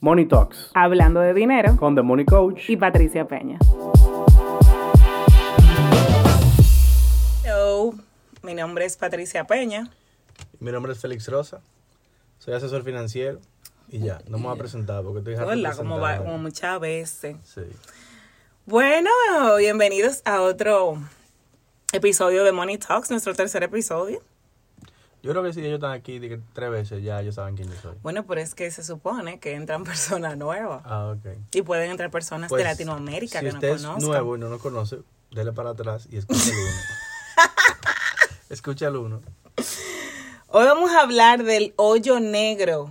Money Talks Hablando de dinero con The Money Coach. y Patricia Peña. Hello, mi nombre es Patricia Peña. Mi nombre es Félix Rosa, soy asesor financiero y ya, no me voy a presentar porque estoy Hola, como, va- como muchas veces. Sí. Bueno, bienvenidos a otro episodio de Money Talks, nuestro tercer episodio. Yo creo que si ellos están aquí tres veces ya ellos saben quién yo soy. Bueno, pero es que se supone que entran personas nuevas Ah, ok. y pueden entrar personas Pues, de Latinoamérica si que no usted es nuevo y no nos conoce, dele para atrás y escucha el uno. escucha el uno. Hoy vamos a hablar del hoyo negro.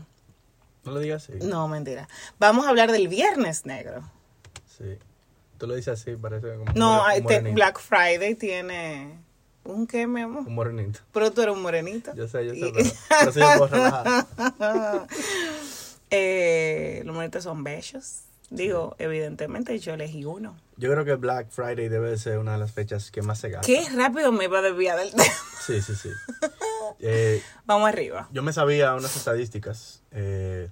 No lo digas así. No, mentira. Vamos a hablar del viernes negro. Sí. Tú lo dices así, parece como No, un more- hay- un te- morenito. Black Friday tiene un qué, mi amor. Un morenito. Pero tú eres un morenito. Yo sé, yo sé, Y- pero, pero me puedo relajar. Eh, los morenitos son bellos. Digo, evidentemente yo elegí uno. Yo creo que Black Friday debe ser una de las fechas que más se gasta. Qué rápido me iba a desviar del tema. Sí, sí, sí. Eh, Vamos arriba. Yo me sabía unas estadísticas, eh,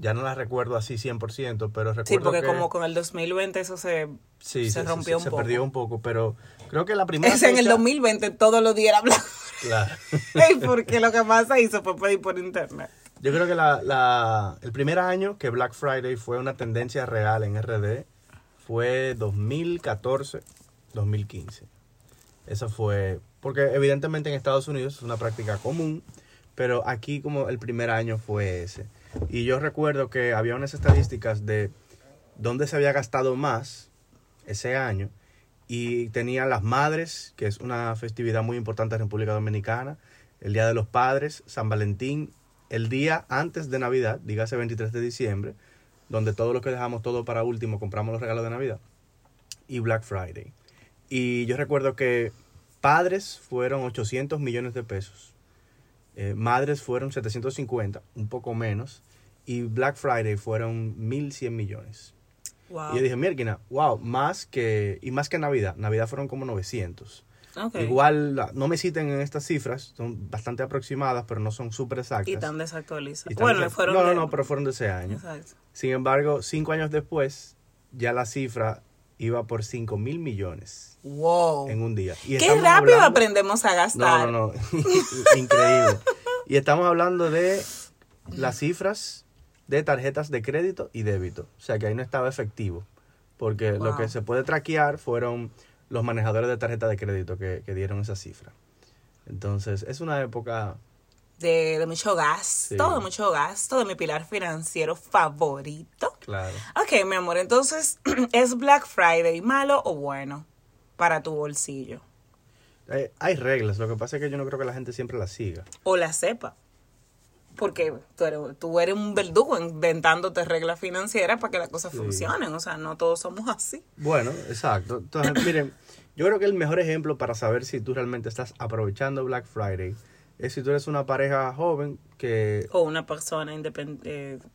ya no las recuerdo así 100%, pero recuerdo Sí, porque que como con el 2020 eso se, sí, se rompió un se poco. perdió un poco, pero creo que la primera Es en el fecha- 2020 todos los días era Black Claro. Porque lo que más se hizo fue pedir por internet. Yo creo que la, la- el primer año que Black Friday fue una tendencia real en RD fue 2014, 2015. Eso fue, porque evidentemente en Estados Unidos es una práctica común, pero aquí como el primer año fue ese. Y yo recuerdo que había unas estadísticas de dónde se había gastado más ese año y tenía las madres, que es una festividad muy importante en República Dominicana, el Día de los Padres, San Valentín, el día antes de Navidad, dígase 23 de diciembre, donde todo lo que dejamos todo para último compramos los regalos de Navidad, y Black Friday. Y yo recuerdo que padres fueron 800 millones de pesos, eh, madres fueron 750, un poco menos, y Black Friday fueron 1.100 millones. Wow. Y yo dije, mierda, wow, más que, y más que Navidad, Navidad fueron como 900. Ok. Igual, no me citen en estas cifras, son bastante aproximadas, pero no son súper exactas. Y tan tan Bueno, fueron No, no, no, pero fueron de ese año. Exacto. Sin embargo, cinco años después, ya la cifra iba por 5 mil millones Wow. en un día. Y Qué rápido hablando- aprendemos a gastar. No, no, no. Increíble. Y estamos hablando de las cifras de tarjetas de crédito y débito. O sea que ahí no estaba efectivo. Porque lo que se puede traquear fueron los manejadores de tarjeta de crédito que, que dieron esa cifra. Entonces, es una época... de, de mucho gasto, Sí. de mucho gasto, de mi pilar financiero favorito. Claro. Ok, mi amor, entonces, ¿es Black Friday malo o bueno para tu bolsillo? Hay reglas. Lo que pasa es que yo no creo que la gente siempre las siga. O la sepa. Porque tú eres, tú eres un verdugo inventándote reglas financieras para que las cosas Sí. funcionen. O sea, no todos somos así. Bueno, exacto. Entonces, miren, yo creo que el mejor ejemplo para saber si tú realmente estás aprovechando Black Friday es si tú eres una pareja joven que... O una persona eh,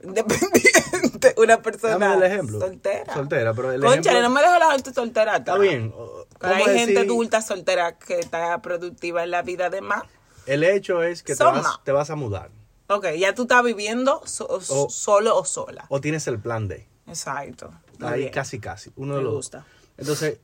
independiente, una persona Dame el ejemplo. soltera. Soltera, pero el Conchale, ejemplo- no me dejo la gente soltera. Está bien. hay gente adulta soltera que está productiva en la vida de más. El hecho es que te vas, te vas a mudar. Ok, ya tú estás viviendo so- O- solo o sola. O tienes el plan D. Exacto. Ahí bien. casi, casi. Uno de los gusta. Entonces,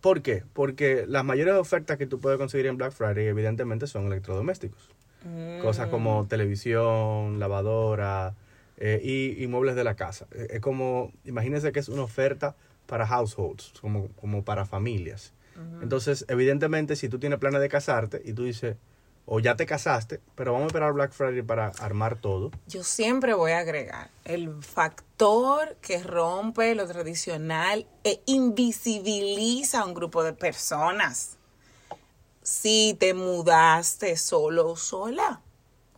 ¿por qué? Porque las mayores ofertas que tú puedes conseguir en Black Friday, evidentemente, son electrodomésticos. Mm. Cosas como televisión, lavadora eh, y, y muebles de la casa. Eh, Es como, imagínense que es una oferta para households, como, como para familias. Entonces, evidentemente, si tú tienes planes de casarte y tú dices, o ya te casaste, pero vamos a esperar Black Friday para armar todo. Yo siempre voy a agregar el factor que rompe lo tradicional e invisibiliza a un grupo de personas. Si te mudaste solo o sola,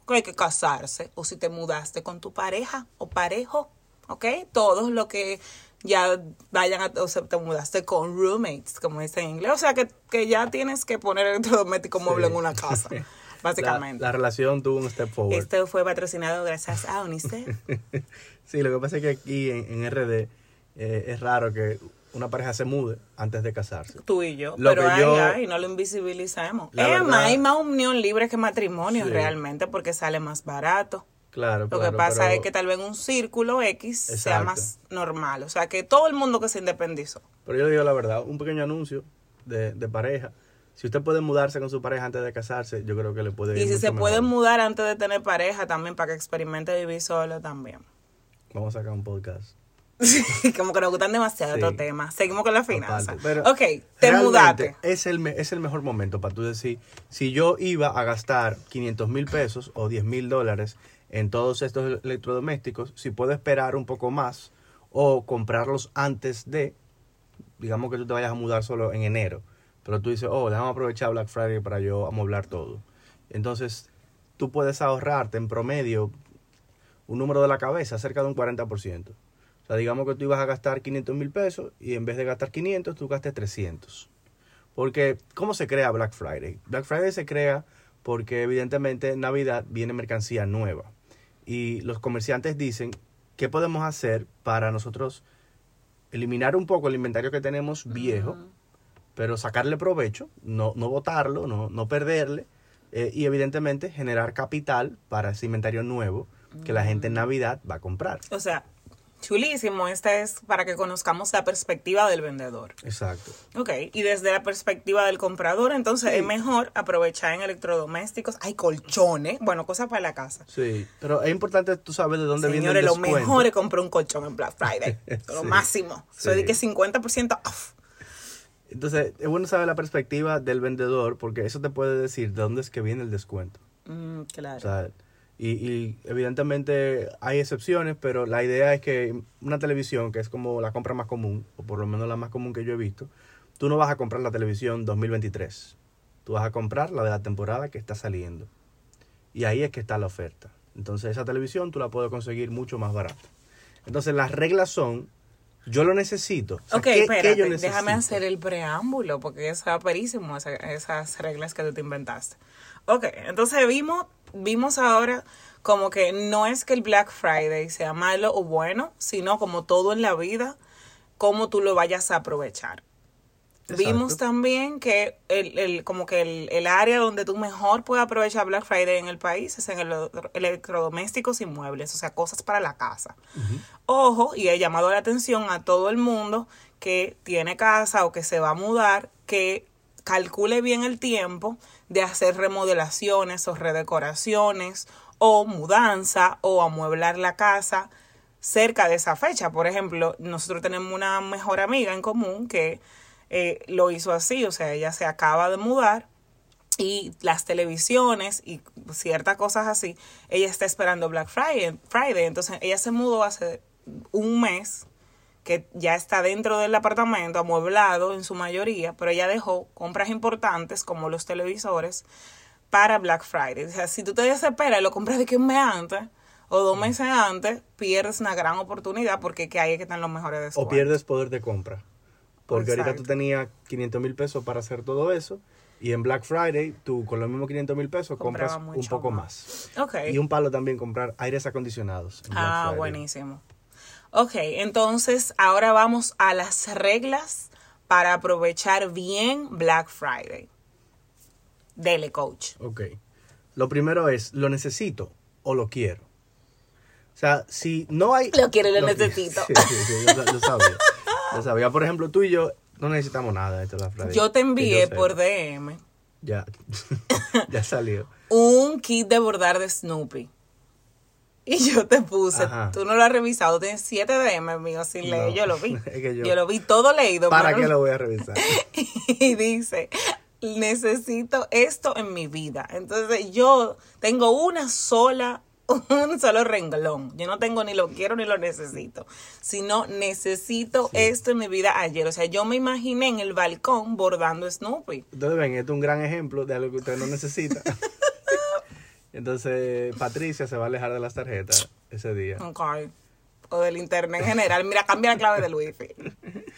que hay que casarse, o si te mudaste con tu pareja o parejo, ¿ok? Todos lo que ya vayan a, o sea, te mudaste con roommates, como dicen en inglés, o sea, que, que ya tienes que poner electrodoméstico mueble en una casa, básicamente. La, la relación tuvo un step forward. Esto fue patrocinado gracias a UNICEF. Sí, lo que pasa es que aquí en, en RD eh, es raro que una pareja se mude antes de casarse. Tú y yo. Lo pero que ay, yo- ay, no lo invisibilicemos. La Es verdad- más, hay más unión libre que matrimonio Sí. realmente porque sale más barato. Claro, Lo claro, que pasa pero- es que tal vez un círculo X sea más normal. O sea, que todo el mundo que se independizó. Pero yo le digo la verdad, un pequeño anuncio de, de pareja. Si usted puede mudarse con su pareja antes de casarse, yo creo que le puede Y ir si mucho se puede mejor. mudar antes de tener pareja también para que experimente vivir solo también. Vamos a sacar un podcast. Como que nos gustan demasiado Sí. estos temas. Seguimos con la finanza. Pero ok, te mudaste. Es el, es el mejor momento para tú decir, si yo iba a gastar 500 mil pesos o 10 mil dólares en todos estos electrodomésticos, si puedo esperar un poco más o comprarlos antes de, digamos que tú te vayas a mudar solo en enero, pero tú dices, oh, déjame aprovechar Black Friday para yo amoblar todo. Entonces, tú puedes ahorrarte en promedio un número de la cabeza, cerca de un 40%. O sea, digamos que tú ibas a gastar 500 mil pesos y en vez de gastar 500, tú gastes 300. Porque, ¿cómo se crea Black Friday? Black Friday se crea porque evidentemente en Navidad viene mercancía nueva. Y los comerciantes dicen, ¿qué podemos hacer para nosotros eliminar un poco el inventario que tenemos viejo, pero sacarle provecho, no, no botarlo, no, no perderle, eh, y evidentemente generar capital para ese inventario nuevo que la gente en Navidad va a comprar? O sea, chulísimo. Este es para que conozcamos la perspectiva del vendedor. Exacto. Ok, y desde la perspectiva del comprador, entonces es mejor aprovechar en electrodomésticos. Hay colchones, bueno, cosas para la casa. Sí, pero es importante tú sabes de dónde viene Señores, el lo descuento. mejor es comprar un colchón en Black Friday. Lo máximo. Soy de sí. que 50% off. Entonces, es bueno saber la perspectiva del vendedor porque eso te puede decir de dónde es que viene el descuento. Mm, claro. O sea, y, y evidentemente hay excepciones, pero la idea es que una televisión, que es como la compra más común, o por lo menos la más común que yo he visto, tú no vas a comprar la televisión 2023. Tú vas a comprar la de la temporada que está saliendo. Y ahí es que está la oferta. Entonces esa televisión tú la puedes conseguir mucho más barata. Entonces las reglas son, yo lo necesito. O sea, ok, ¿qué- déjame hacer el preámbulo, porque eso es perísimo, esa- esas reglas que tú te inventaste. Ok, entonces vimos, vimos ahora como que no es que el Black Friday sea malo o bueno, sino como todo en la vida, cómo tú lo vayas a aprovechar. Exacto. Vimos también que el, el, como que el, el área donde tú mejor puedes aprovechar Black Friday en el país es en el electrodomésticos y muebles, o sea, cosas para la casa. Ojo, y he llamado la atención a todo el mundo que tiene casa o que se va a mudar, que calcule bien el tiempo de hacer remodelaciones o redecoraciones o mudanza o amueblar la casa cerca de esa fecha. Por ejemplo, nosotros tenemos una mejor amiga en común que eh, lo hizo así, o sea, ella se acaba de mudar y las televisiones y ciertas cosas así, ella está esperando Black Friday, Friday. Entonces ella se mudó hace un mes que ya está dentro del apartamento, amueblado en su mayoría, pero ella dejó compras importantes como los televisores para Black Friday. O sea, si tú te desesperas y lo compras de que un mes antes o dos meses antes, pierdes una gran oportunidad porque que ahí es que están los mejores O descuentos. pierdes poder de compra. Porque ahorita tú tenías 500 mil pesos para hacer todo eso. Y en Black Friday, tú con los mismos 500 mil pesos compras un poco más. Y un palo también comprar aires acondicionados. en Black Ah, Friday. buenísimo. Ok, entonces ahora vamos a las reglas para aprovechar bien Black Friday. Dele, coach. Ok. Lo primero es, ¿lo necesito o lo quiero? O sea, si no hay... Lo quiero y lo necesito. Sí, sí, sí, sabía. Yo sabía. Por ejemplo, tú y yo no necesitamos nada de esto Black Friday. Yo te envié por DM Ya, ya salió. un kit de bordar de Snoopy. Y yo te puse, Ajá. tú no lo has revisado, tienes siete DM míos sin leer, No, yo lo vi. es que yo- yo, lo vi todo leído. ¿Para qué no- lo voy a revisar? y dice, necesito esto en mi vida. Entonces yo tengo una sola, un solo renglón. Yo no tengo ni lo quiero ni lo necesito, sino necesito esto en mi vida ayer. O sea, yo me imaginé en el balcón bordando Snoopy. Ustedes ven, esto es un gran ejemplo de algo que usted no necesita. Entonces, Patricia se va a alejar de las tarjetas ese día. Ok. O del internet en general. Mira, cambia la clave del wifi.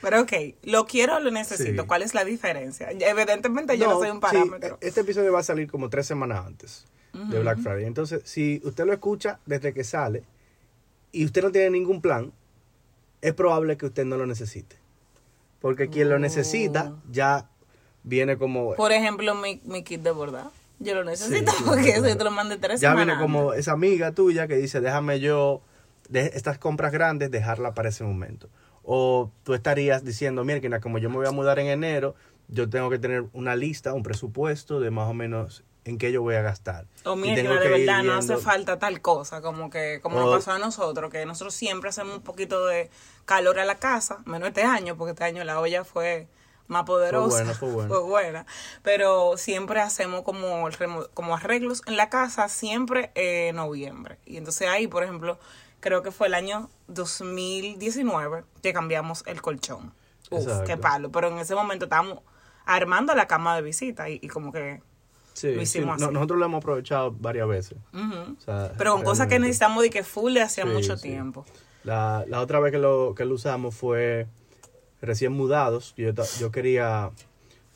Pero ok, lo quiero o lo necesito. Sí. ¿Cuál es la diferencia? Evidentemente yo no, soy un sí, parámetro. este episodio va a salir como tres semanas antes de Black Friday. Entonces, si usted lo escucha desde que sale y usted no tiene ningún plan, es probable que usted no lo necesite. Porque quien lo necesita ya viene como... Por ejemplo, mi, mi kit de bordar. Yo lo necesito Sí, sí, porque eso yo te lo mandé tres Ya semanas. viene como esa amiga tuya que dice, déjame yo, de estas compras grandes, dejarla para ese momento. O tú estarías diciendo, mira, como yo me voy a mudar en enero, yo tengo que tener una lista, un presupuesto de más o menos en qué yo voy a gastar. O mira, de que ir verdad no hace falta tal cosa, como que como nos pasó a nosotros, que nosotros siempre hacemos un poquito de calor a la casa, menos este año, porque este año la olla fue más poderosa. buena, fue buena. fue buena. Pero siempre hacemos como, como arreglos en la casa, siempre en noviembre. Y entonces ahí, por ejemplo, creo que fue el año 2019 que cambiamos el colchón. Uf, Exacto. qué palo. Pero en ese momento estábamos armando la cama de visita y, y como que... Sí, Lo sí, hicimos no- así. nosotros lo hemos aprovechado varias veces. Ujú. O sea, Pero con cosas que necesitamos de que full de hacía Sí, mucho tiempo. La, la otra vez que lo, que lo usamos fue recién mudados. Yo, yo quería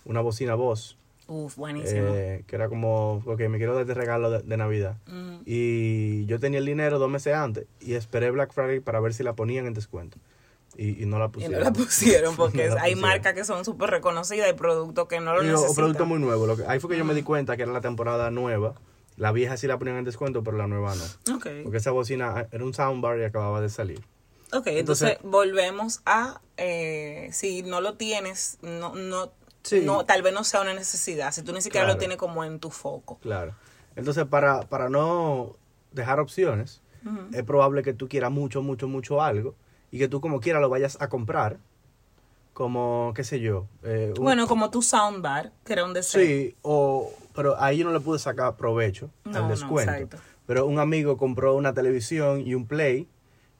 una bocina voz. Uf, buenísimo. eh, que era como, ok, me quiero dar este regalo de, de Navidad. Ujú. Y yo tenía el dinero dos meses antes y esperé Black Friday para ver si la ponían en descuento. Y, y no la y pusieron. no la pusieron porque No la hay pusieron. marcas que son súper reconocidas y productos que no lo Y, o- o necesitan. producto muy nuevo. Lo que, ahí fue que yo me di cuenta que era la temporada nueva. La vieja sí la ponían en descuento, pero la nueva no. Porque esa bocina ah, era un soundbar y acababa de salir. ok, entonces, Entonces- volvemos a, eh, si no lo tienes, no, no, Sí. no, tal vez no sea una necesidad, si tú ni siquiera lo tienes como en tu foco. Claro. Entonces, para, para no dejar opciones, es probable que tú quieras mucho, mucho, mucho algo y que tú como quiera lo vayas a comprar. Como, qué sé yo. eh, un- Bueno, como tu soundbar, que era un deseo. Sí, o, pero ahí yo no le pude sacar provecho No, al descuento. pero un amigo compró una televisión y un Play.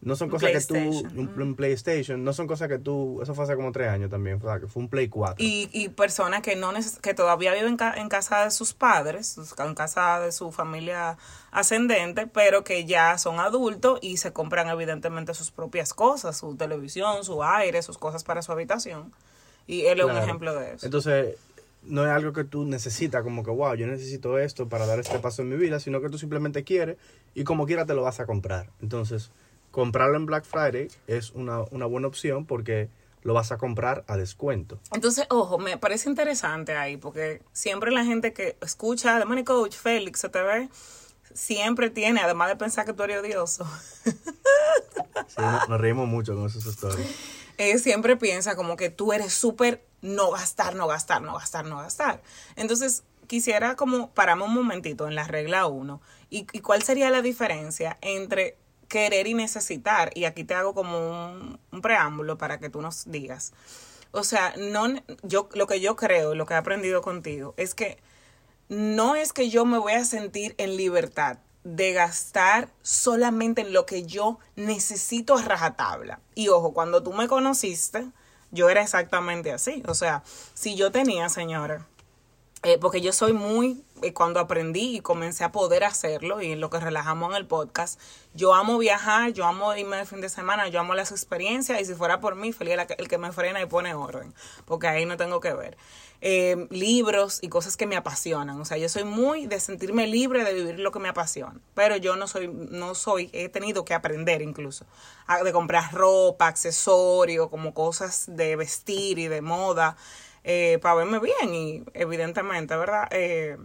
No son cosas que tú, un, mm. un PlayStation, no son cosas que tú, eso fue hace como tres años también, o sea, que fue un Play 4. Y, y personas que no neces- que todavía viven en, ca- en casa de sus padres, en casa de su familia ascendente, pero que ya son adultos y se compran evidentemente sus propias cosas, su televisión, su aire, sus cosas para su habitación. Y él es un ejemplo de eso. Entonces, no es algo que tú necesitas, como que, wow, yo necesito esto para dar este paso en mi vida, sino que tú simplemente quieres y como quiera te lo vas a comprar. Entonces, comprarlo en Black Friday es una, una buena opción porque lo vas a comprar a descuento. Entonces, ojo, me parece interesante ahí, porque siempre la gente que escucha de Money Coach, Félix, se te ve, siempre tiene, además de pensar que tú eres odioso, Sí, nos, reímos mucho con esos stories. eh, siempre piensa como que tú eres súper no gastar, no gastar, no gastar, no gastar. Entonces, quisiera como pararme un momentito en la regla 1 y, y cuál sería la diferencia entre querer y necesitar. Y aquí te hago como un, preámbulo para que tú nos digas. O sea, no, yo, lo que yo creo, lo que he aprendido contigo, es que no es que yo me voy a sentir en libertad de gastar solamente en lo que yo necesito a rajatabla. Y ojo, cuando tú me conociste, yo era exactamente así. O sea, si yo tenía, señora, eh, porque yo soy muy, eh, cuando aprendí y comencé a poder hacerlo y en lo que relajamos en el podcast, yo amo viajar, yo amo irme de fin de semana, yo amo las experiencias y si fuera por mí, feliz el que, me frena y pone orden, porque ahí no tengo que ver. Eh, libros y cosas que me apasionan, o sea, yo soy muy de sentirme libre de vivir lo que me apasiona, pero yo no soy, no soy, he tenido que aprender incluso, de comprar ropa, accesorios, como cosas de vestir y de moda, eh, para verme bien y evidentemente, ¿verdad? Eh,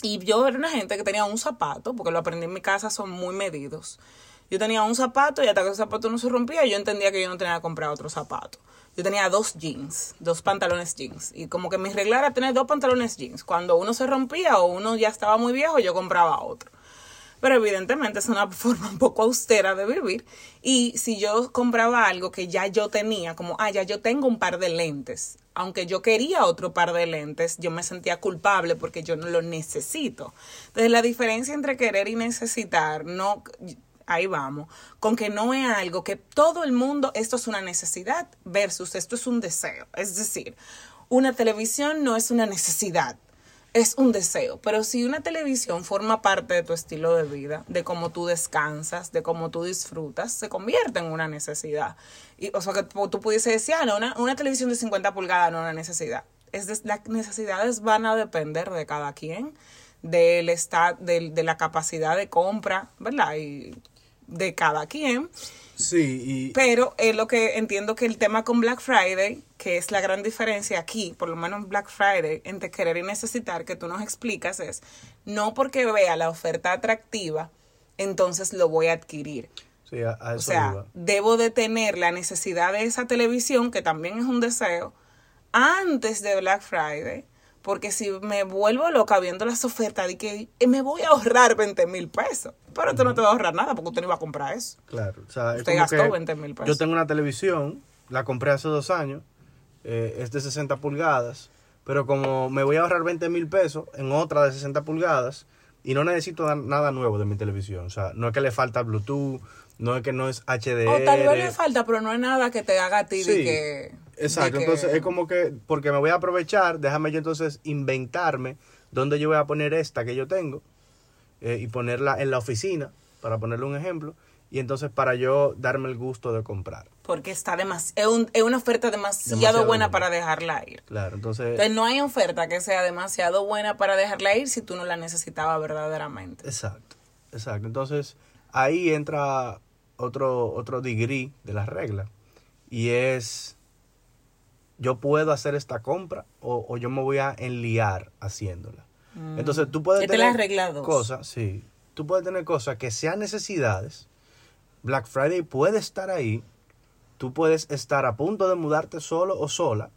y yo era una gente que tenía un zapato, porque lo aprendí en mi casa, son muy medidos. Yo tenía un zapato y hasta que el zapato no se rompía, yo entendía que yo no tenía que comprar otro zapato. Yo tenía dos jeans, dos pantalones jeans. Y como que mi regla era tener dos pantalones jeans. Cuando uno se rompía o uno ya estaba muy viejo, yo compraba otro. Pero evidentemente es una forma un poco austera de vivir. Y si yo compraba algo que ya yo tenía, como, ah, ya yo tengo un par de lentes, aunque yo quería otro par de lentes, yo me sentía culpable porque yo no lo necesito. Entonces la diferencia entre querer y necesitar, no, ahí vamos, con que no es algo que todo el mundo, esto es una necesidad versus esto es un deseo. Es decir, una televisión no es una necesidad es un deseo, pero si una televisión forma parte de tu estilo de vida, de cómo tú descansas, de cómo tú disfrutas, se convierte en una necesidad. Y, o sea, que tú pudiese decir, ah, no, una, una televisión de 50 pulgadas no es una necesidad. Es de- las necesidades van a depender de cada quien, del esta- del- de, la capacidad de compra, ¿verdad? Y de cada quien. Sí, y Pero es lo que entiendo que el tema con Black Friday, que es la gran diferencia aquí, por lo menos Black Friday, entre querer y necesitar, que tú nos explicas, es no porque vea la oferta atractiva, entonces lo voy a adquirir. sí, a, a O sea, iba. debo de tener la necesidad de esa televisión, que también es un deseo, antes de Black Friday, porque si me vuelvo loca viendo las ofertas de que eh, me voy a ahorrar 20 mil pesos, pero tú no te vas a ahorrar nada porque usted no iba a comprar eso. Claro, o sea, Usted gastó que 20 mil pesos. Yo tengo una televisión, la compré hace dos años, eh, es de 60 pulgadas, pero como me voy a ahorrar 20 mil pesos en otra de 60 pulgadas y no necesito na- nada nuevo de mi televisión, o sea, no es que le falta Bluetooth, no es que no es HDR. O tal vez le falta, pero no es nada que te haga a ti de que... Exacto, que- entonces es como que, porque me voy a aprovechar, déjame yo entonces inventarme dónde yo voy a poner esta que yo tengo eh, y ponerla en la oficina, para ponerle un ejemplo, y entonces para yo darme el gusto de comprar. Porque está demasiado... Es, un- es una oferta demasiado, Demasiado buena buena. para dejarla ir. Claro, entonces... Entonces no hay oferta que sea demasiado buena para dejarla ir si tú no la necesitabas verdaderamente. Exacto, exacto. Entonces, ahí entra otro, otro degree de la regla. Y es, yo puedo hacer esta compra o, o yo me voy a enliar haciéndola. Entonces, tú puedes tener cosas, sí. Tú puedes tener cosas que sean necesidades. Black Friday puede estar ahí. Tú puedes estar a punto de mudarte solo o sola.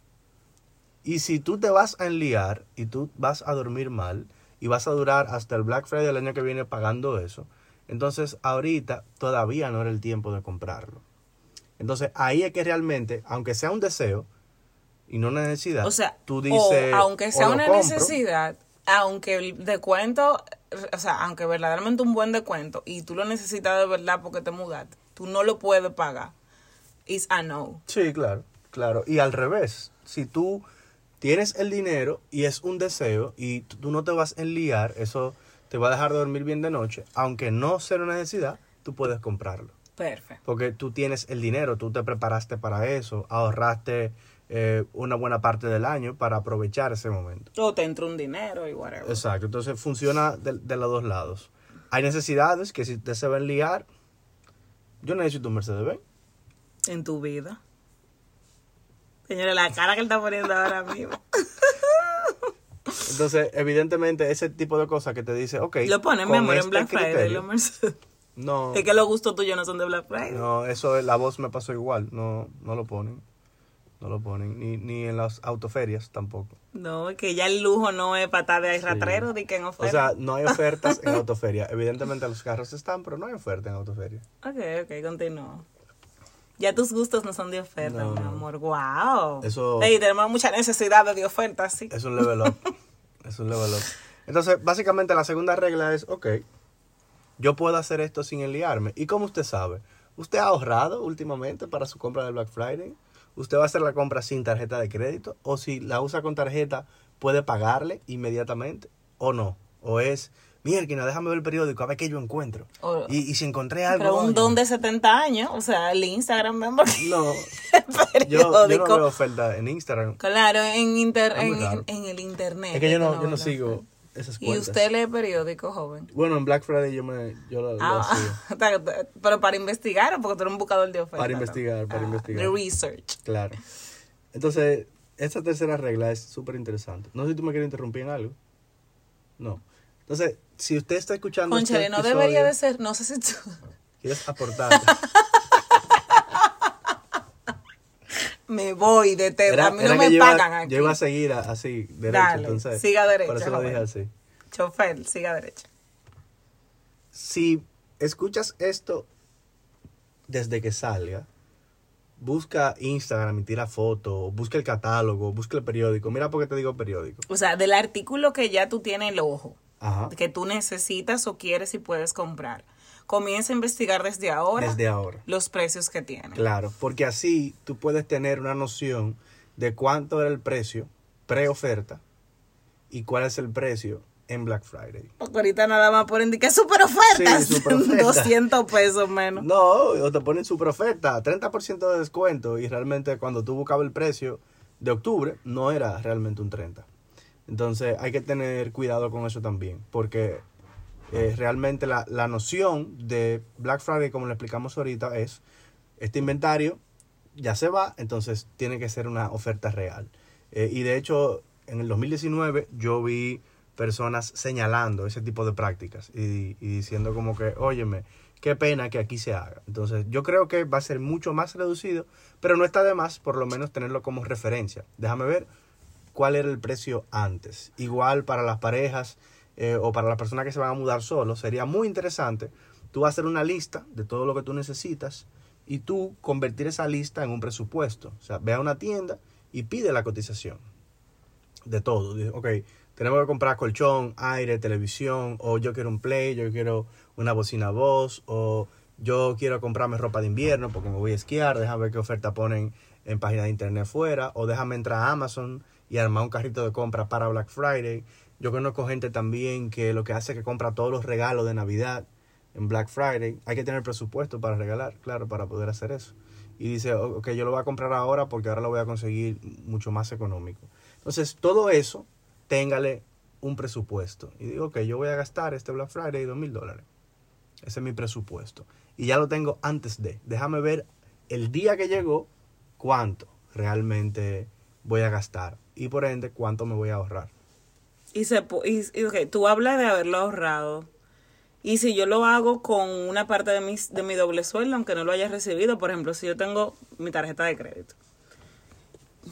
Y si tú te vas a enliar y tú vas a dormir mal y vas a durar hasta el Black Friday del año que viene pagando eso, entonces ahorita todavía no era el tiempo de comprarlo. Entonces ahí es que realmente, aunque sea un deseo y no una necesidad, O sea, tú dices, o aunque sea "O lo una compro", necesidad, aunque el descuento, o sea, aunque verdaderamente un buen descuento y tú lo necesitas de verdad porque te mudaste, tú no lo puedes pagar. It's a no. Sí, claro, claro. Y al revés, si tú tienes el dinero y es un deseo y tú no te vas a enliar, eso te va a dejar dormir bien de noche, aunque no sea una necesidad, tú puedes comprarlo. Perfecto. Porque tú tienes el dinero, tú te preparaste para eso, ahorraste eh, una buena parte del año para aprovechar ese momento. O te entra un dinero y whatever. Exacto, entonces funciona de, de los dos lados. Hay necesidades que si usted se va a enliar, yo necesito un Mercedes-Benz. En tu vida. Señores, la cara que él está poniendo ahora mismo. Entonces, evidentemente, ese tipo de cosas que te dice, ok. Lo ponen, mi amor, en este Black Friday. Mercedes. No, Es que los gustos tuyos no son de Black Friday. no, eso es- la voz me pasó igual, no, no lo ponen. No lo ponen, ni, ni en las autoferias tampoco. No, es que ya el lujo no es patada de ratrero, de que en O oferta. sea, no hay ofertas en autoferia. Evidentemente los carros están, pero no hay oferta en autoferia. Ok, ok, continúo. Ya tus gustos no son de oferta, No, mi no. amor. Wow. Eso- Ey, tenemos mucha necesidad de ofertas, sí. Es un level up. es un level up. Entonces, básicamente la segunda regla es, ok, yo puedo hacer esto sin enliarme. ¿Y cómo usted sabe? ¿Usted ha ahorrado últimamente para su compra de Black Friday? ¿Usted va a hacer la compra sin tarjeta de crédito? ¿O si la usa con tarjeta, puede pagarle inmediatamente? ¿O no? ¿O es, mierda, déjame ver el periódico a ver qué yo encuentro? O- y, y si encontré algo... Pero un oye. don de 70 años, o sea, el Instagram member. No, el yo, yo no veo oferta en Instagram. Claro, en, inter, en, en el internet. Es que yo no, tú yo no sigo Y usted lee periódico, joven. Bueno, en Black Friday yo, me, yo lo, Ah, pero para investigar o porque tú eres un buscador de ofertas. Para investigar, para Ah, investigar. De research. Claro. Entonces, esta tercera regla es súper interesante. No sé si tú me quieres interrumpir en algo. No. Entonces, si usted está escuchando Conchale, este no episodio, debería de ser, no sé si tú... quieres aportar. Me voy de te... Era- a mí no me yo iba- pagan aquí. Yo iba a seguir así, derecho. Dale, entonces, siga derecho, Por eso lo dije así. Chofer, siga derecha. Si escuchas esto desde que salga, busca Instagram y tira fotos, busca el catálogo, busca el periódico. Mira por qué te digo periódico. O sea, del artículo que ya tú tienes en el ojo, Ajá. que tú necesitas o quieres y puedes comprar. Comienza a investigar desde ahora Desde ahora. los precios que tiene. Claro, porque así tú puedes tener una noción de cuánto era el precio pre-oferta y cuál es el precio en Black Friday. Porque ahorita nada más ponen que super ofertas. Sí, super oferta. 200 pesos menos. No, o te ponen super oferta, 30% de descuento y realmente cuando tú buscabas el precio de octubre no era realmente un 30. Entonces hay que tener cuidado con eso también, porque Eh, realmente la, la noción de Black Friday, como lo explicamos ahorita, es este inventario ya se va, entonces tiene que ser una oferta real. Eh, y de hecho, en el 2019 yo vi personas señalando ese tipo de prácticas y, y diciendo como que, óyeme, qué pena que aquí se haga. Entonces, yo creo que va a ser mucho más reducido, pero no está de más por lo menos tenerlo como referencia. Déjame ver cuál era el precio antes. Igual para las parejas eh, o para las personas que se van a mudar solos, sería muy interesante tú hacer una lista de todo lo que tú necesitas y tú convertir esa lista en un presupuesto. O sea, ve a una tienda y pide la cotización de todo. Ok, tenemos que comprar colchón, aire, televisión, o yo quiero un play, yo quiero una bocina voz, o yo quiero comprarme ropa de invierno porque me voy a esquiar, déjame ver qué oferta ponen en páginas de internet fuera, o déjame entrar a Amazon y armar un carrito de compra para Black Friday. Yo conozco gente también que lo que hace es que compra todos los regalos de Navidad en Black Friday. Hay que tener presupuesto para regalar, claro, para poder hacer eso. Y dice, ok, yo lo voy a comprar ahora porque ahora lo voy a conseguir mucho más económico. Entonces, todo eso, téngale un presupuesto. Y digo, ok, yo voy a gastar este Black Friday dos mil dólares. Ese es mi presupuesto. Y ya lo tengo antes de. Déjame ver el día que llegó cuánto realmente voy a gastar. Y por ende, cuánto me voy a ahorrar. Y, se, y, y okay, tú hablas de haberlo ahorrado. Y si yo lo hago con una parte de mi, de mi doble sueldo, aunque no lo haya recibido, por ejemplo, si yo tengo mi tarjeta de crédito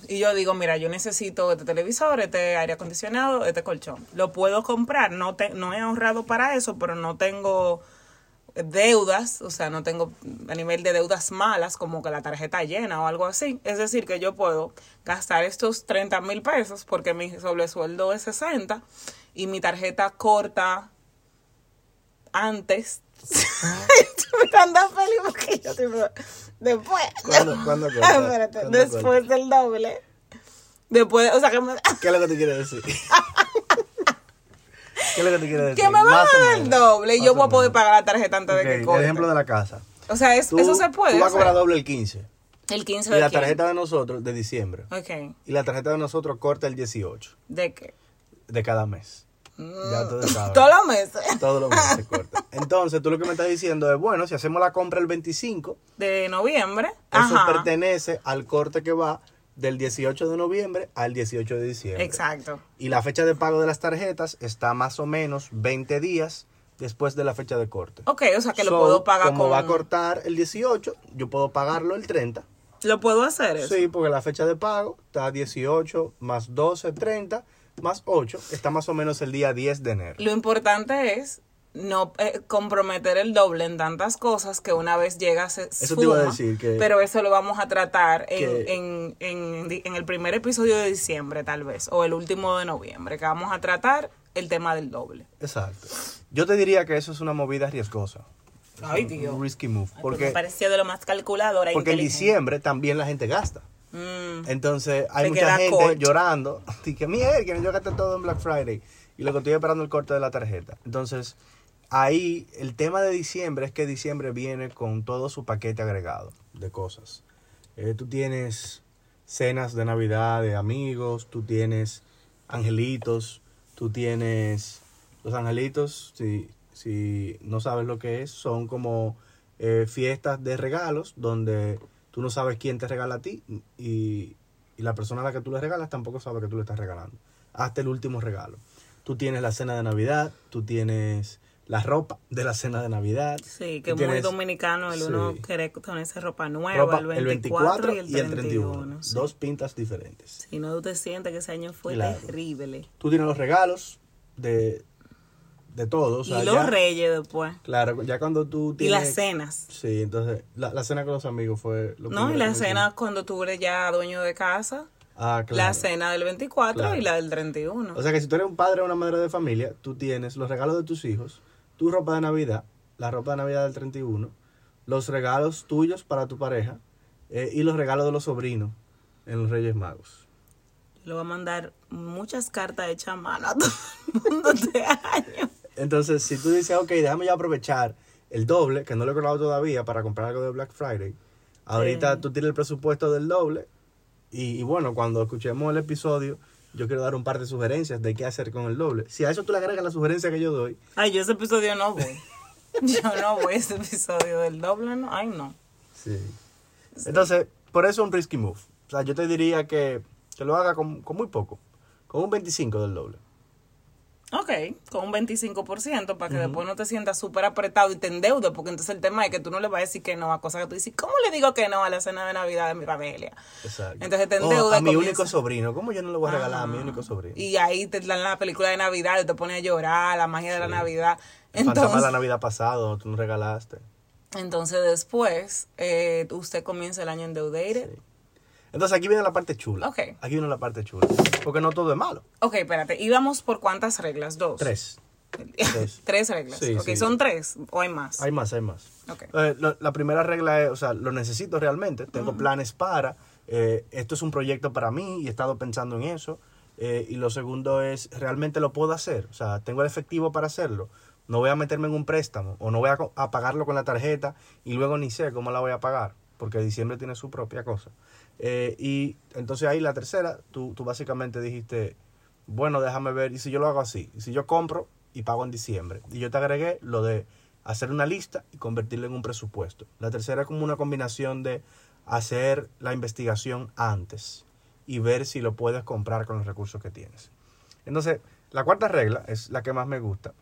y yo digo, mira, yo necesito este televisor, este aire acondicionado, este colchón. Lo puedo comprar, no, te, no he ahorrado para eso, pero no tengo deudas, o sea, no tengo a nivel de deudas malas como que la tarjeta llena o algo así. Es decir, que yo puedo gastar estos 30 mil pesos porque mi sueldo es 60 y mi tarjeta corta antes. después. ¿Cuándo, ¿cuándo corta? Espérate, ¿Cuándo después corta? del doble. Después, o sea, que me, ¿Qué es lo que te quiere decir? ¿Qué es lo que te quiere decir? que me van a dar el doble y yo voy a poder pagar la tarjeta antes de que el corte. ejemplo de la casa. O sea, es- Tú- eso se puede. Tú vas a cobrar doble el 15. El 15 Y de la quién? tarjeta de nosotros de diciembre. Ok. Y la tarjeta de nosotros corta el 18 ¿De qué? de cada mes. Ya tú sabes. Todos los meses. Todos los meses corta. Entonces, tú lo que me estás diciendo es, bueno, si hacemos la compra el 25, De noviembre. eso Ajá. pertenece al corte que va del 18 de noviembre al 18 de diciembre. Exacto. Y la fecha de pago de las tarjetas está más o menos 20 días después de la fecha de corte. Ok, o sea que lo So, puedo pagar como con... va a cortar el 18, yo puedo pagarlo el 30. ¿Lo puedo hacer eso? Sí, porque la fecha de pago está 18 más 12, 30 más 8. Está más o menos el día 10 de enero. Lo importante es no eh, comprometer el doble en tantas cosas que una vez llega se Eso te iba a suma, decir que- pero eso lo vamos a tratar en, que- en, en, en el primer episodio de diciembre tal vez o el último de noviembre que vamos a tratar el tema del doble Exacto. Yo te diría que eso es una movida riesgosa. Ay, Dios. Un risky move. Ay, Porque, me pareció de lo más calculadora e porque en diciembre también la gente gasta. Mm, Entonces hay mucha gente llorando. Y que mierda, que yo gasté todo en Black Friday. Y luego estoy esperando el corte de la tarjeta. Entonces, ahí el tema de diciembre es que diciembre viene con todo su paquete agregado de cosas. Eh, tú tienes cenas de Navidad de amigos, tú tienes angelitos, tú tienes los angelitos, si, si no sabes lo que es, son como eh, fiestas de regalos donde tú no sabes quién te regala a ti y, y la persona a la que tú le regalas tampoco sabe que tú le estás regalando. Hasta el último regalo. Tú tienes la cena de Navidad, tú tienes la ropa de la cena de Navidad. sí que tú es muy dominicano el sí. uno quiere ponerse ropa nueva ropa el 24, y el 31, sí. Dos pintas diferentes. si no usted siente que ese año fue Claro. terrible Tú tienes los regalos de, de todos. y los reyes después Claro, ya cuando tú y tienes... las cenas Sí, entonces la, la cena con los amigos fue lo No, y primero la que me cena cuando tú eres ya dueño de casa, Ah, claro. la cena del 24 Claro. y la del 31. O sea que si tú eres un padre o una madre de familia, tú tienes los regalos de tus hijos, tu ropa de Navidad, la ropa de Navidad del 31, los regalos tuyos para tu pareja eh, y los regalos de los sobrinos en los Reyes Magos. Le voy a mandar muchas cartas hechas a mano a todo el mundo este año. Entonces, si tú dices, ok, déjame ya aprovechar el doble, que no lo he cobrado todavía para comprar algo de Black Friday, ahorita tú tienes el presupuesto del doble y, y bueno, cuando escuchemos el episodio yo quiero dar un par de sugerencias de qué hacer con el doble. Si a eso tú le agregas la sugerencia que yo doy, Ay, yo ese episodio no voy. Yo no voy a ese episodio del doble, no. Ay, no. sí. Entonces, por eso un risky move. O sea, yo te diría que, que lo haga con, con muy poco, con un 25 del doble. Ok, con un 25% para que después no te sientas súper apretado y te endeudes, porque entonces el tema es que tú no le vas a decir que no a cosas que tú dices, ¿cómo le digo que no a la cena de Navidad de mi familia? Exacto. Entonces te endeudas. a mi único sobrino. ¿Cómo yo no le voy a regalar a mi único sobrino? Y ahí te dan la película de Navidad y te pone a llorar, la magia de la. Navidad. El fantasma de la Entonces, Navidad pasado, tú no regalaste. entonces después, eh, usted comienza el año endeudated. Sí. Entonces aquí viene la parte chula. Ok. Aquí viene la parte chula. Porque no todo es malo. Ok, espérate, íbamos por cuántas reglas? Dos. Tres. Tres. Tres reglas. Sí, ok, sí. son tres o hay más. Hay más, hay más. Ok. Eh, lo- la primera regla es, o sea, lo necesito realmente. Tengo planes para. eh, esto es un proyecto para mí y he estado pensando en eso. Eh, y lo segundo es, realmente lo puedo hacer. O sea, tengo el efectivo para hacerlo. No voy a meterme en un préstamo o no voy a, a pagarlo con la tarjeta y luego ni sé cómo la voy a pagar. Porque diciembre tiene su propia cosa. Eh, y entonces ahí la tercera, tú, tú básicamente dijiste, bueno, déjame ver, y si yo lo hago así, si yo compro y pago en diciembre, y yo te agregué lo de hacer una lista y convertirlo en un presupuesto. La tercera es como una combinación de hacer la investigación antes y ver si lo puedes comprar con los recursos que tienes. Entonces, la cuarta regla es la que más me gusta,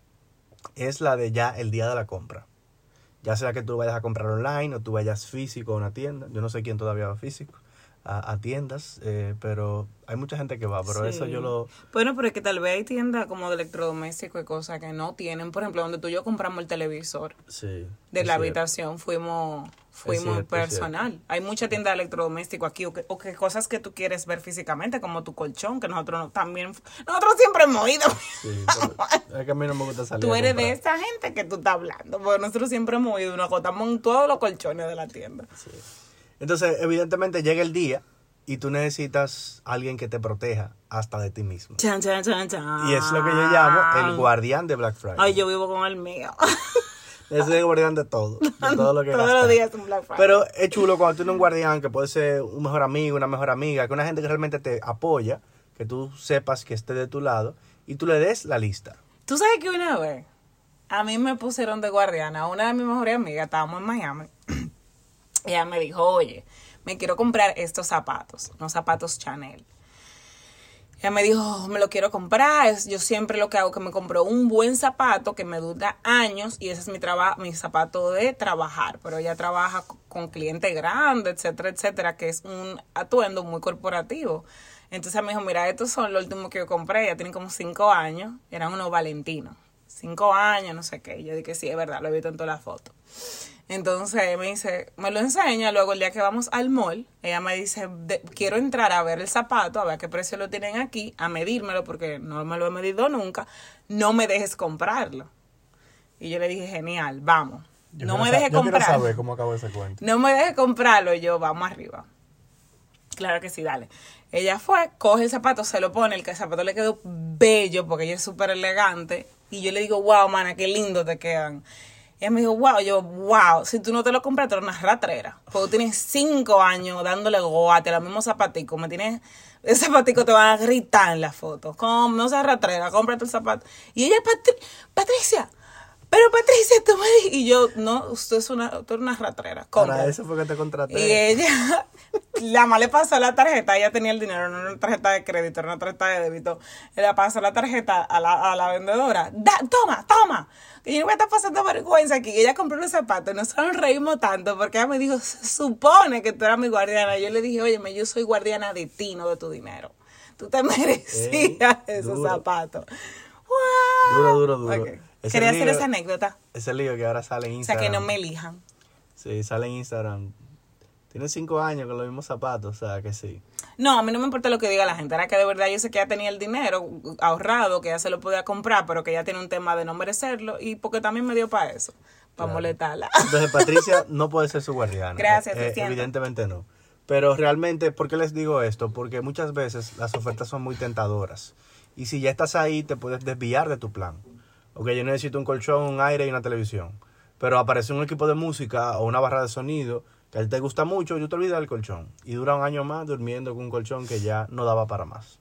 es la de ya el día de la compra. Ya sea que tú vayas a comprar online o tú vayas físico a una tienda. Yo no sé quién todavía va físico a, a tiendas, eh, pero hay mucha gente que va, pero eso yo lo... Bueno, pero es que tal vez hay tiendas como de electrodomésticos y cosas que no tienen. Por ejemplo, donde tú y yo compramos el televisor Sí. de la cierto. habitación, fuimos fuimos cierto, personal. Hay mucha tienda de electrodoméstico aquí o que, o que cosas que tú quieres ver físicamente, como tu colchón, que nosotros no- también, nosotros siempre hemos ido. Sí, es que a mí no me gusta salir Tú eres de esa gente que tú estás hablando, porque nosotros siempre hemos ido y nos acotamos en todos los colchones de la tienda. Sí. Entonces, evidentemente llega el día y tú necesitas alguien que te proteja hasta de ti mismo. Chan, chan. Y es lo que yo llamo el guardián de Black Friday. Ay, yo vivo con el mío. Es el guardián de todo. De todo lo que Todos los días un Black Friday. Pero es chulo cuando tú tienes un guardián que puede ser un mejor amigo, una mejor amiga, que una gente que realmente te apoya, que tú sepas que esté de tu lado y tú le des la lista. Tú sabes que una vez a mí me pusieron de guardiana, una de mis mejores amigas, estábamos en Miami, ella me dijo, oye, me quiero comprar estos zapatos, unos zapatos Chanel. Ella me dijo, me lo quiero comprar, yo siempre lo que hago es que me compro un buen zapato que me dura años y ese es mi mi zapato de trabajar, pero ella trabaja con clientes grandes, etcétera, etcétera, que es un atuendo muy corporativo. Entonces me dijo, mira, estos son los últimos que yo compré, ya tienen como cinco años, eran unos valentinos, cinco años, no sé qué. Y yo dije, sí, es verdad, lo he visto en todas las fotos. Entonces me dice, me lo enseña, luego el día que vamos al mall, ella me dice, de- quiero entrar a ver el zapato, a ver qué precio lo tienen aquí, a medírmelo porque no me lo he medido nunca, no me dejes comprarlo. Y yo le dije, genial, vamos. no me dejes comprarlo. cómo acabó ese cuento. No me dejes comprarlo, y yo, vamos arriba. Claro que sí, dale. Ella fue, coge el zapato, se lo pone, el que- el zapato le quedó bello porque ella es súper elegante. Y yo le digo, wow, mana, qué lindo te quedan. Ella me dijo, wow, yo, wow, si tú no te lo compras, tú eres una ratrera. Porque tú tienes cinco años dándole guate a los mismos zapaticos. Me tienes, ese zapatico te van a gritar en la foto. Como, no seas ratrera, cómprate el zapato. Y ella, "Patri- Patricia, pero Patricia, tú me dijiste. Y yo, no, usted es una, tú eres una ratrera. Para cómpralo". eso fue que te contraté. Y ella, la mamá le pasó la tarjeta, ella tenía el dinero, no era una tarjeta de crédito, era una tarjeta de débito. Le pasó la tarjeta a la, a la vendedora. Da, toma, toma. Y yo me está pasando vergüenza aquí. Y ella compró los zapatos. Nosotros nos reímos tanto porque ella me dijo, se supone que tú eras mi guardiana. Y yo le dije, oye, yo soy guardiana de ti, no de tu dinero. Tú te merecías Ey, esos duro. zapatos. ¡Wow! Duro, duro, duro. Quería hacer lío- esa anécdota. Ese lío que ahora sale en O sea, Instagram. que no me elijan. Sí, sale en Instagram. Tiene cinco años con los mismos zapatos, o sea que sí. No, a mí no me importa lo que diga la gente. Era que de verdad yo sé que ella tenía el dinero ahorrado, que ella se lo podía comprar, pero que ella tiene un tema de no merecerlo y porque también me dio para eso, para Claro. molestarla. Entonces Patricia no puede ser su guardiana. Gracias, Eh, evidentemente no. Pero realmente, ¿por qué les digo esto? Porque muchas veces las ofertas son muy tentadoras. Y si ya estás ahí, te puedes desviar de tu plan. Ok, yo necesito un colchón, un aire y una televisión. Pero aparece un equipo de música o una barra de sonido que a ti te gusta mucho, yo te olvidas del colchón. Y dura un año más durmiendo con un colchón que ya no daba para más.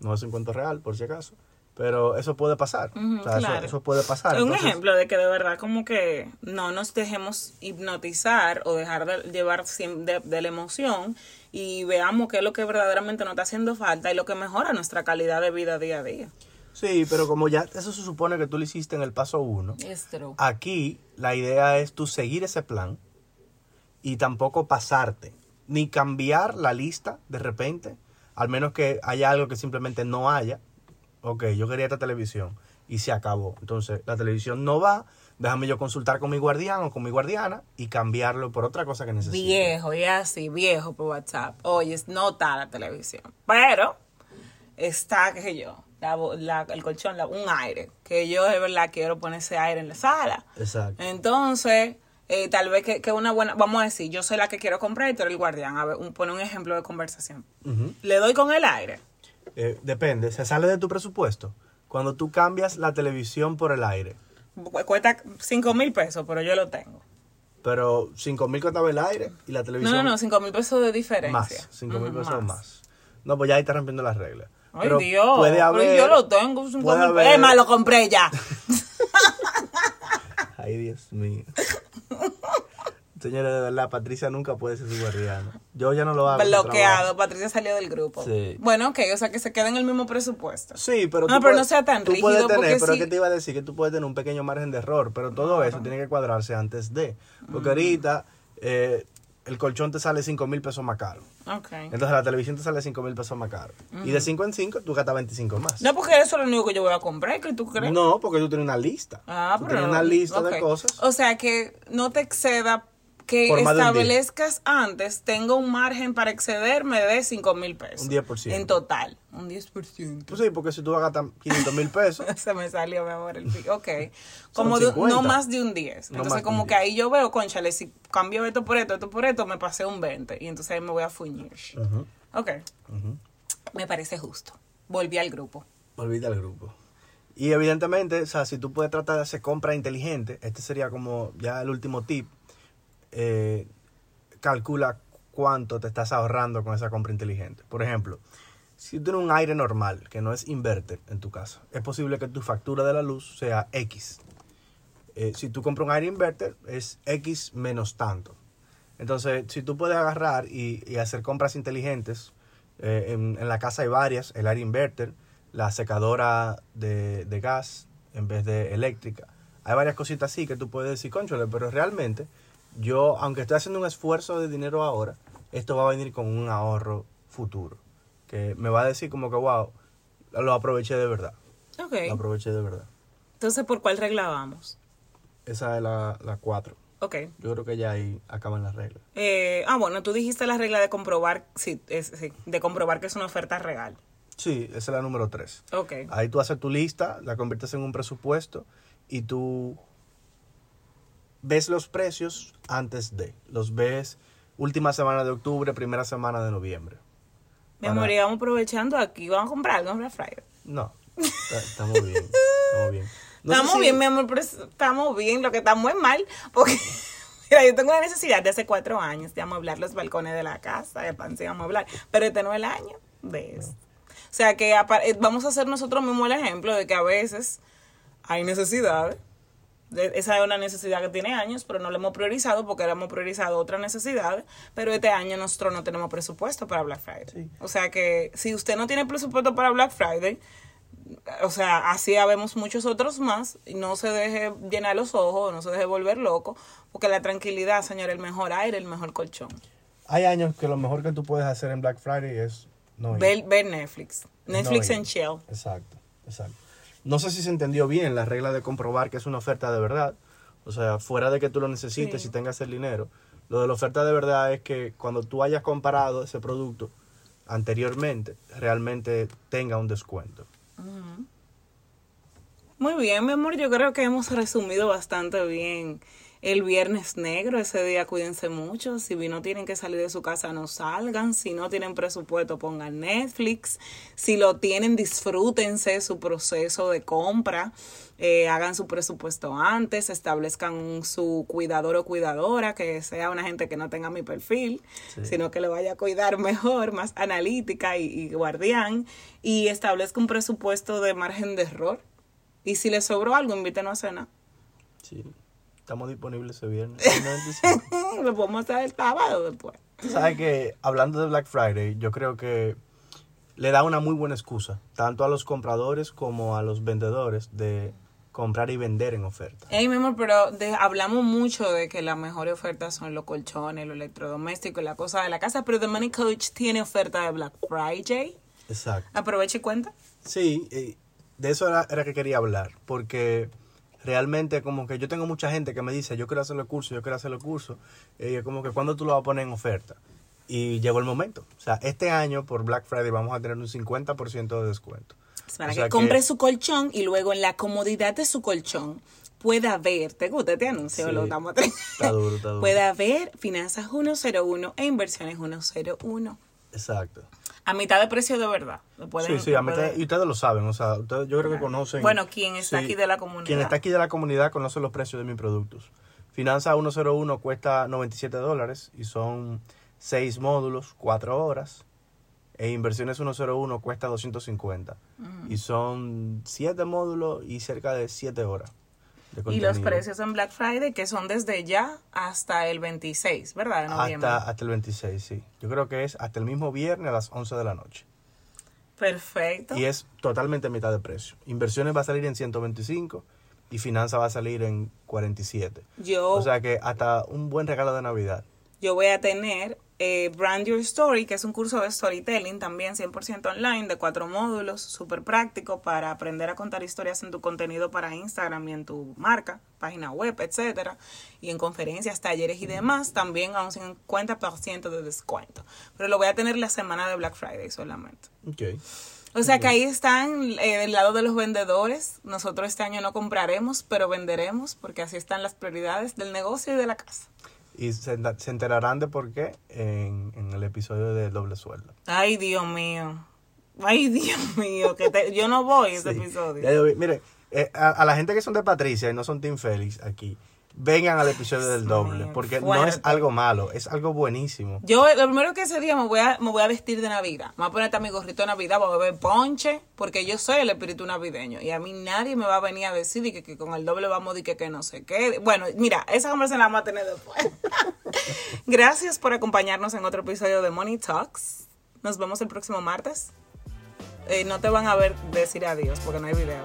No es un cuento real, por si acaso. Pero eso puede pasar. Ujú, o sea, eso- claro. eso, puede pasar. Es un Entonces, ejemplo de que de verdad como que no nos dejemos hipnotizar o dejar de llevar de, de la emoción y veamos qué es lo que verdaderamente nos está haciendo falta y lo que mejora nuestra calidad de vida día a día. Sí, pero como ya eso se supone que tú lo hiciste en el paso uno, Es true. aquí la idea es tú seguir ese plan y tampoco pasarte, ni cambiar la lista de repente, al menos que haya algo que simplemente no haya. Ok, yo quería esta televisión y se acabó. Entonces, la televisión no va, déjame yo consultar con mi guardián o con mi guardiana y cambiarlo por otra cosa que necesite. Viejo, y así, viejo por WhatsApp. Oye, no está la televisión. Pero está, qué sé yo, la la- el colchón, la- un aire. Que yo de verdad quiero poner ese aire en la sala. Exacto. Entonces, eh, tal vez que, que una buena, vamos a decir, yo soy la que quiero comprar y tú eres el guardián. A ver, un, pone un ejemplo de conversación. Le doy con el aire. Eh, depende, se sale de tu presupuesto. Cuando tú cambias la televisión por el aire, Cu- Cuesta 5 mil pesos, pero yo lo tengo. pero 5 mil costaba el aire y la No, televisión no, no, 5 mil pesos de diferencia. más, 5 mil pesos más. No, pues ya ahí está rompiendo las reglas. Ay, Dios. puede haber, yo lo tengo, 5 puede haber- más, lo compré ya. Ay, Dios mío. Señores, de verdad, Patricia nunca puede ser su guardiana. Yo ya no lo hago. Bloqueado. Patricia salió del grupo. Sí. Bueno, ok, o sea que se queda en el mismo presupuesto. Sí, pero No, tú pero puedes- no sea tan tú rígido, puedes tener, pero es que te iba a decir que tú puedes tener un pequeño margen de error, pero todo eso tiene que cuadrarse antes de. Porque ahorita eh, el colchón te sale 5 mil pesos más caro. Ok. Entonces la televisión te sale 5 mil pesos más caro. Y de 5 en 5 tú gastas 25 más. No, porque eso es lo único que yo voy a comprar, que tú crees. No, porque tú tienes una lista. Ah, tú pero tienes una lista de cosas. O sea que no te exceda, que establezcas antes, tengo un margen para excederme de 5 mil pesos. Un 10%. En total. Un 10%. Pues sí, porque si tú gastar 500 mil pesos, Se me salió, mi amor, el pico. Ok. Como de- 50. no más de un 10. No Entonces, como que 10. ahí yo veo, conchale, si cambio esto por esto, esto por esto, me pasé un 20. Y entonces ahí me voy a fuñir. Ujú, Ok. Me parece justo. Volví al grupo. olvida el grupo. Y evidentemente, o sea, si tú puedes tratar de hacer compra inteligente, este sería como ya el último tip. Eh, calcula cuánto te estás ahorrando con esa compra inteligente. Por ejemplo, si tienes un aire normal, que no es inverter en tu casa, es posible que tu factura de la luz sea X. Eh, si tú compras un aire inverter, es X menos tanto. Entonces, si tú puedes agarrar y, hacer compras inteligentes, eh, en, la casa hay varias, el aire inverter, la secadora de, de gas en vez de eléctrica. Hay varias cositas así que tú puedes decir, conchole, pero realmente yo, aunque estoy haciendo un esfuerzo de dinero ahora, esto va a venir con un ahorro futuro. Que me va a decir como que, wow, lo aproveché de verdad. Ok. Lo aproveché de verdad. Entonces, ¿por cuál regla vamos? Esa es la, la cuatro. Ok. Yo creo que ya ahí acaban las reglas. Eh, ah, bueno, tú dijiste la regla de comprobar, sí, es, sí, de comprobar que es una oferta real. Sí, esa es la número tres. Ok. Ahí tú haces tu lista, la conviertes en un presupuesto y tú ves los precios antes de. Los ves última semana de octubre, primera semana de noviembre. Amor, y vamos aprovechando aquí. Vamos a comprar algo en Black Friday. No, estamos bien. Estamos bien. No sé estamos si- bien, mi amor, pero es- estamos bien. Lo que estamos es mal, porque mira, yo tengo una necesidad de hace cuatro años de amueblar los balcones de la casa, de pan sin amueblar, pero este no es el año de eso. O sea que eh, vamos a hacer nosotros mismos el ejemplo de que a veces hay necesidades. Esa es una necesidad que tiene años, pero no la hemos priorizado porque ahora hemos priorizado otras necesidades. Pero este año nosotros no tenemos presupuesto para Black Friday. Sí. O sea que si usted no tiene presupuesto para Black Friday, o sea, así habemos muchos otros más, y no se deje llenar los ojos, no se deje volver loco, porque la tranquilidad, señor, el mejor aire, el mejor colchón. Hay años que lo mejor que tú puedes hacer en Black Friday es no ir. Ver, ver Netflix. Netflix No and chill. Exacto, exacto. No sé si se entendió bien la regla de comprobar que es una oferta de verdad. O sea, fuera de que tú lo necesites Sí. y tengas el dinero. Lo de la oferta de verdad es que cuando tú hayas comparado ese producto anteriormente, realmente tenga un descuento. Muy bien, mi amor, yo creo que hemos resumido bastante bien El viernes negro, ese día cuídense mucho. Si no tienen que salir de su casa, no salgan. Si no tienen presupuesto, pongan Netflix. Si lo tienen, disfrútense su proceso de compra. Eh, hagan su presupuesto antes, establezcan su cuidador o cuidadora, que sea una gente que no tenga mi perfil, sino que le vaya a cuidar mejor, más analítica y, y guardián, y establezca un presupuesto de margen de error. Y si le sobró algo, invítenos a cenar. Sí. Estamos disponibles ese viernes. Lo podemos hacer el sábado después. sabes que hablando de Black Friday, yo creo que le da una muy buena excusa, tanto a los compradores como a los vendedores, de comprar y vender en oferta. Ey, mi amor, pero hablamos mucho de que las mejores ofertas son los colchones, los electrodomésticos, la cosa de la casa, pero The Money Coach tiene oferta de Black Friday. Exacto. Aproveche y cuenta. Sí, de eso era, era que quería hablar, porque realmente como que yo tengo mucha gente que me dice, yo quiero hacer el curso, yo quiero hacer el curso, y como que cuando tú lo vas a poner en oferta. Y llegó el momento. O sea, este año por Black Friday vamos a tener un 50% de descuento. Para que compre su colchón y luego en la comodidad de su colchón pueda ver, ¿te gusta este anuncio? lo damos está duro, está duro. Pueda ver finanzas 101 e inversiones 101. Exacto. A mitad de precio de verdad. sí, sí, a mitad, y ustedes lo saben, o sea, ustedes, yo creo que conocen. Bueno, quien está aquí de la comunidad. Quien está aquí de la comunidad conoce los precios de mis productos. Finanza 101 cuesta 97 dólares y son 6 módulos, 4 horas. E Inversiones 101 cuesta 250. Y son 7 módulos y cerca de 7 horas. Y los precios en Black Friday que son desde ya hasta el 26, ¿verdad? De noviembre. Hasta, hasta el 26, sí. Yo creo que es hasta el mismo viernes a las 11 de la noche. Perfecto. Y es totalmente mitad de precio. Inversiones va a salir en 125 y finanza va a salir en 47. Yo, o sea que hasta un buen regalo de Navidad. Yo voy a tener eh, Brand Your Story, que es un curso de storytelling también 100% online de cuatro módulos, súper práctico para aprender a contar historias en tu contenido para Instagram y en tu marca, página web, etcétera, y en conferencias, talleres y demás, también a un 50% de descuento. Pero lo voy a tener la semana de Black Friday solamente. Okay. O sea que ahí están eh, del lado de los vendedores. Nosotros este año no compraremos, pero venderemos porque así están las prioridades del negocio y de la casa. Y se, se enterarán de por qué en, en, el episodio de Doble Sueldo. Ay, Dios mío. Ay, Dios mío. que Yo no voy a ese episodio. mire, eh, a, a, la gente que son de Patricia y no son Team Félix aquí, vengan al episodio del doble, porque no es algo malo, es algo buenísimo. Yo lo primero que ese día me voy a, me voy a vestir de Navidad, me voy a poner mi gorrito de Navidad, voy a beber ponche, porque yo soy el espíritu navideño y a mí nadie me va a venir a decir que, que con el doble vamos a que, que no sé qué. Bueno, mira, esa conversación la vamos a tener después. Gracias por acompañarnos en otro episodio de Money Talks. Nos vemos el próximo martes. Eh, no te van a ver decir adiós porque no hay video.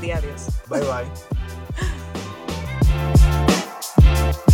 Di adiós. Bye bye. Música